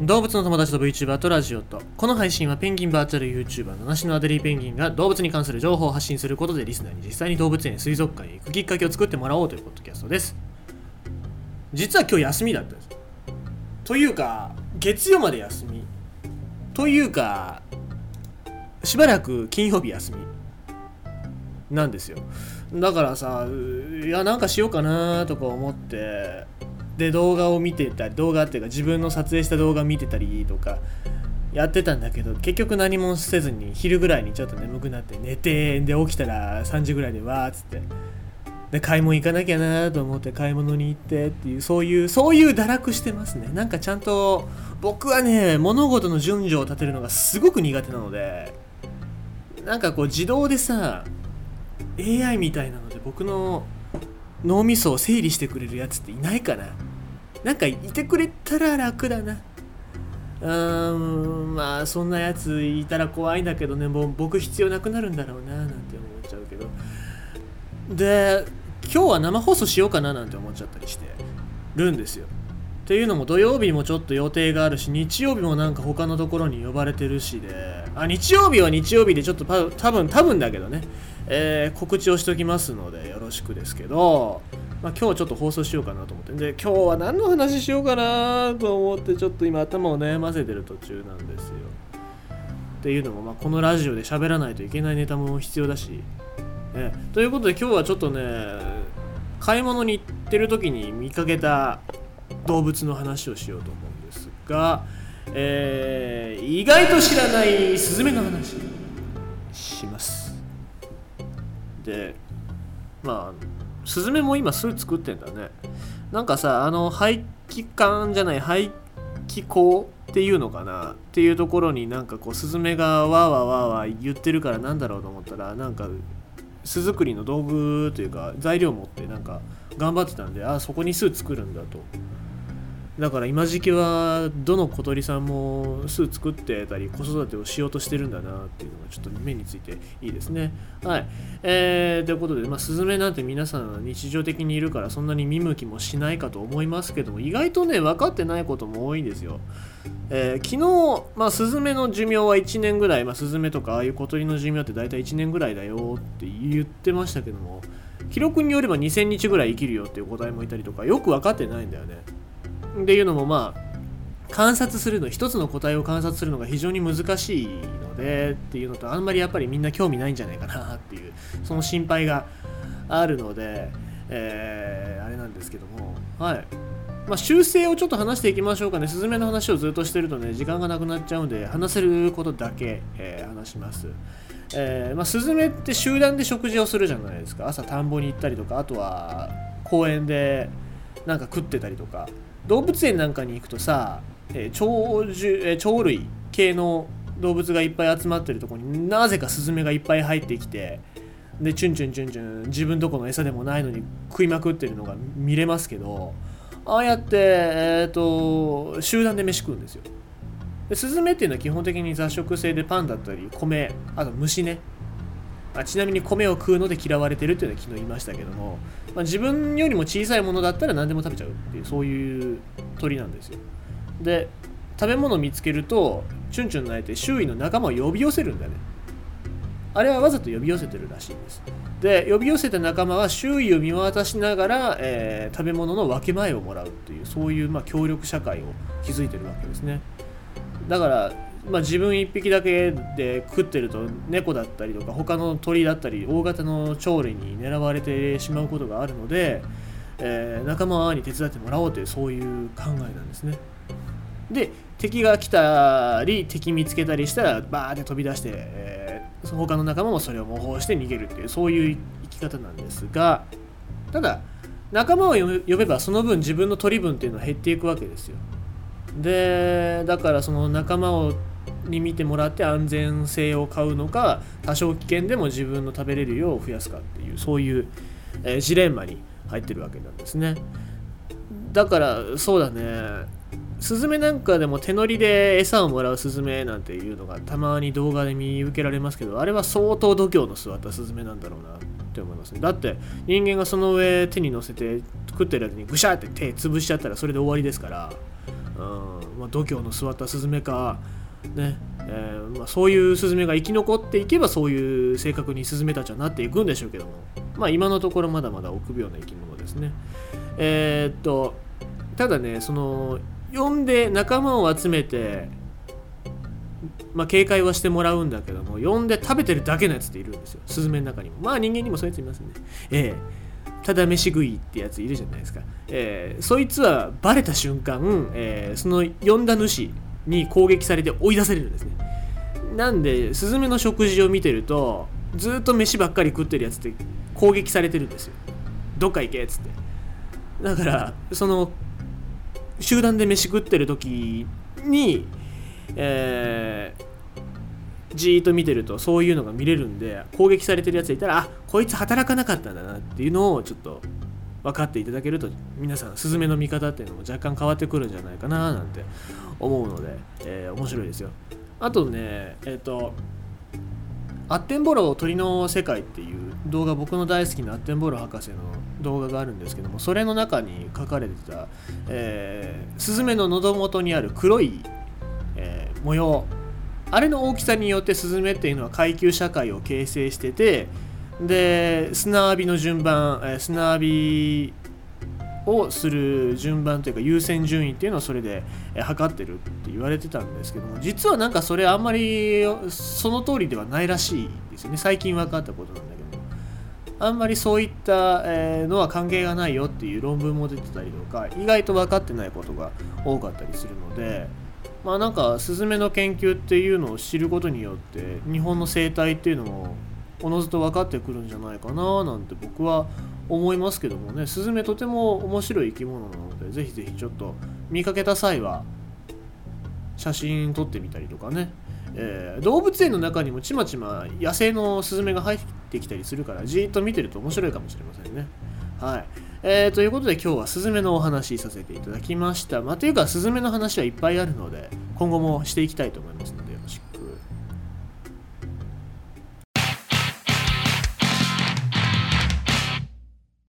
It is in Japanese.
動物の友達と VTuber とラジオとこの配信はペンギンバーチャル YouTuber 七種のアデリーペンギンが動物に関する情報を発信することでリスナーに実際に動物園水族館へ行くきっかけを作ってもらおうというポッドキャストです実は今日休みだったんです。というか月曜まで休みというかしばらく金曜日休みなんですよ。だからさいやなんかしようかなとか思ってで動画を見てたり動画っていうか自分の撮影した動画見てたりとかやってたんだけど結局何もせずに昼ぐらいにちょっと眠くなって寝てで起きたら3時ぐらいでわーっつって。で買い物行かなきゃなと思って買い物に行ってっていうそういうそういう堕落してますね。なんかちゃんと僕はね物事の順序を立てるのがすごく苦手なのでなんかこう自動でさ AI みたいなので僕の脳みそを整理してくれるやつっていないかな。なんかいてくれたら楽だな。うーんまあそんなやついたら怖いんだけどね。もう僕必要なくなるんだろうななんて思っちゃうけど。で今日は生放送しようかななんて思っちゃったりしてるんですよ。っていうのも土曜日もちょっと予定があるし日曜日もなんか他のところに呼ばれてるしで。あ日曜日は日曜日でちょっと多分多分だけどね。えー、告知をしておきますのでよろしくですけど、まあ、今日ちょっと放送しようかなと思って。で今日は何の話しようかなと思ってちょっと今頭を悩ませてる途中なんですよ。っていうのも、まあ、このラジオで喋らないといけないネタも必要だし、ね、ということで今日はちょっとね買い物に行ってる時に見かけた動物の話をしようと思うんですが、えー、意外と知らないスズメの話します。てまあスズメも今巣作ってんだね。なんかさあの排気管じゃない排気口っていうのかな？っていうところになんかこうスズメがわーわーわーわー言ってるからなんだろうと思ったらなんか巣作りの道具というか材料持ってなんか頑張ってたんであそこに巣作るんだと。だから今時期はどの小鳥さんも巣作ってたり子育てをしようとしてるんだなっていうのがちょっと目についていいですね。はい。えー、ということで、まあ、スズメなんて皆さん日常的にいるからそんなに見向きもしないかと思いますけども意外とね分かってないことも多いんですよ。えー、昨日、まあ、スズメの寿命は1年ぐらい、まあ、スズメとかああいう小鳥の寿命って大体1年ぐらいだよって言ってましたけども記録によれば2000日ぐらい生きるよっていう個体もいたりとかよく分かってないんだよね。っていうのもまあ観察するの一つの個体を観察するのが非常に難しいのでっていうのとあんまりやっぱりみんな興味ないんじゃないかなっていうその心配があるので、えー、あれなんですけどもはいまあ、修正をちょっと話していきましょうかね。スズメの話をずっとしてるとね、時間がなくなっちゃうんで、話せることだけ、えー、話します。えー、まあ、スズメって集団で食事をするじゃないですか。朝田んぼに行ったりとか、あとは公園でなんか食ってたりとか、動物園なんかに行くとさ、えー、鳥獣、えー、鳥類系の動物がいっぱい集まってるとこになぜかスズメがいっぱい入ってきてでチュンチュンチュンチュン自分とこの餌でもないのに食いまくってるのが見れますけどああやって、えーと、集団で飯食うんですよ。でスズメっていうのは基本的に雑食性でパンだったり米あと虫ね。あちなみに米を食うので嫌われてるっていうのは昨日言いましたけども、まあ、自分よりも小さいものだったら何でも食べちゃうっていうそういう鳥なんですよ。で食べ物を見つけるとチュンチュン鳴いて周囲の仲間を呼び寄せるんだね。あれはわざと呼び寄せてるらしいんです。で呼び寄せた仲間は周囲を見渡しながら、えー、食べ物の分け前をもらうっていうそういうまあ協力社会を築いてるわけですね。だからまあ、自分1匹だけで食ってると猫だったりとか他の鳥だったり大型の鳥類に狙われてしまうことがあるので、えー、仲間に手伝ってもらおうというそういう考えなんですね。で敵が来たり敵見つけたりしたらバーって飛び出して、えー、他の仲間もそれを模倣して逃げるっていうそういう生き方なんですがただ仲間を呼べばその分自分の取り分っていうのは減っていくわけですよ。でだからその仲間をに見てもらって安全性を買うのか多少危険でも自分の食べれる量を増やすかっていうそういう、えー、ジレンマに入ってるわけなんですね。だからそうだね。スズメなんかでも手乗りで餌をもらうスズメなんていうのがたまに動画で見受けられますけどあれは相当度胸の座ったスズメなんだろうなって思いますね。だって人間がその上手に乗せて食ってるやつにぐしゃって手潰しちゃったらそれで終わりですからうん。まあ、度胸の座ったスズメか、ねえーまあ、そういうスズメが生き残っていけばそういう性格にスズメたちはなっていくんでしょうけども、まあ、今のところまだまだ臆病な生き物ですね。えー、っとただねその呼んで仲間を集めてまあ、警戒はしてもらうんだけども呼んで食べてるだけのやつっているんですよ。スズメの中にも。まあ人間にもそういうやついますね。ええ。ただ飯食いってやついるじゃないですか、えー、そいつはバレた瞬間、えー、その呼んだ主に攻撃されて追い出されるんですね。なんでスズメの食事を見てるとずっと飯ばっかり食ってるやつって攻撃されてるんですよ。どっか行けっつって。だからその集団で飯食ってる時にえー、じーっと見てるとそういうのが見れるんで攻撃されてるやついたらあこいつ働かなかったんだなっていうのをちょっと分かっていただけると皆さんスズメの見方っていうのも若干変わってくるんじゃないかななんて思うので、えー、面白いですよ。あとねえっ、ー、とアッテンボロ鳥の世界っていう動画僕の大好きなアッテンボロ博士の動画があるんですけどもそれの中に書かれてた、えー、スズメの喉元にある黒いえー、模様。あれの大きさによってスズメっていうのは階級社会を形成しててで砂浴びの順番、え、砂浴びをする順番というか優先順位っていうのをそれで測ってるって言われてたんですけども実はなんかそれあんまりその通りではないらしいですよね。最近分かったことなんだけどあんまりそういったのは関係がないよっていう論文も出てたりとか意外と分かってないことが多かったりするのでまあなんかスズメの研究っていうのを知ることによって日本の生態っていうのもおのずと分かってくるんじゃないかななんて僕は思いますけどもね。スズメとても面白い生き物なのでぜひぜひちょっと見かけた際は写真撮ってみたりとかね、えー、動物園の中にもちまちま野生のスズメが入ってきたりするからじーっと見てると面白いかもしれませんね。はい。えー、ということで今日はスズメのお話しさせていただきました。まあ、というか、スズメの話はいっぱいあるので、今後もしていきたいと思います。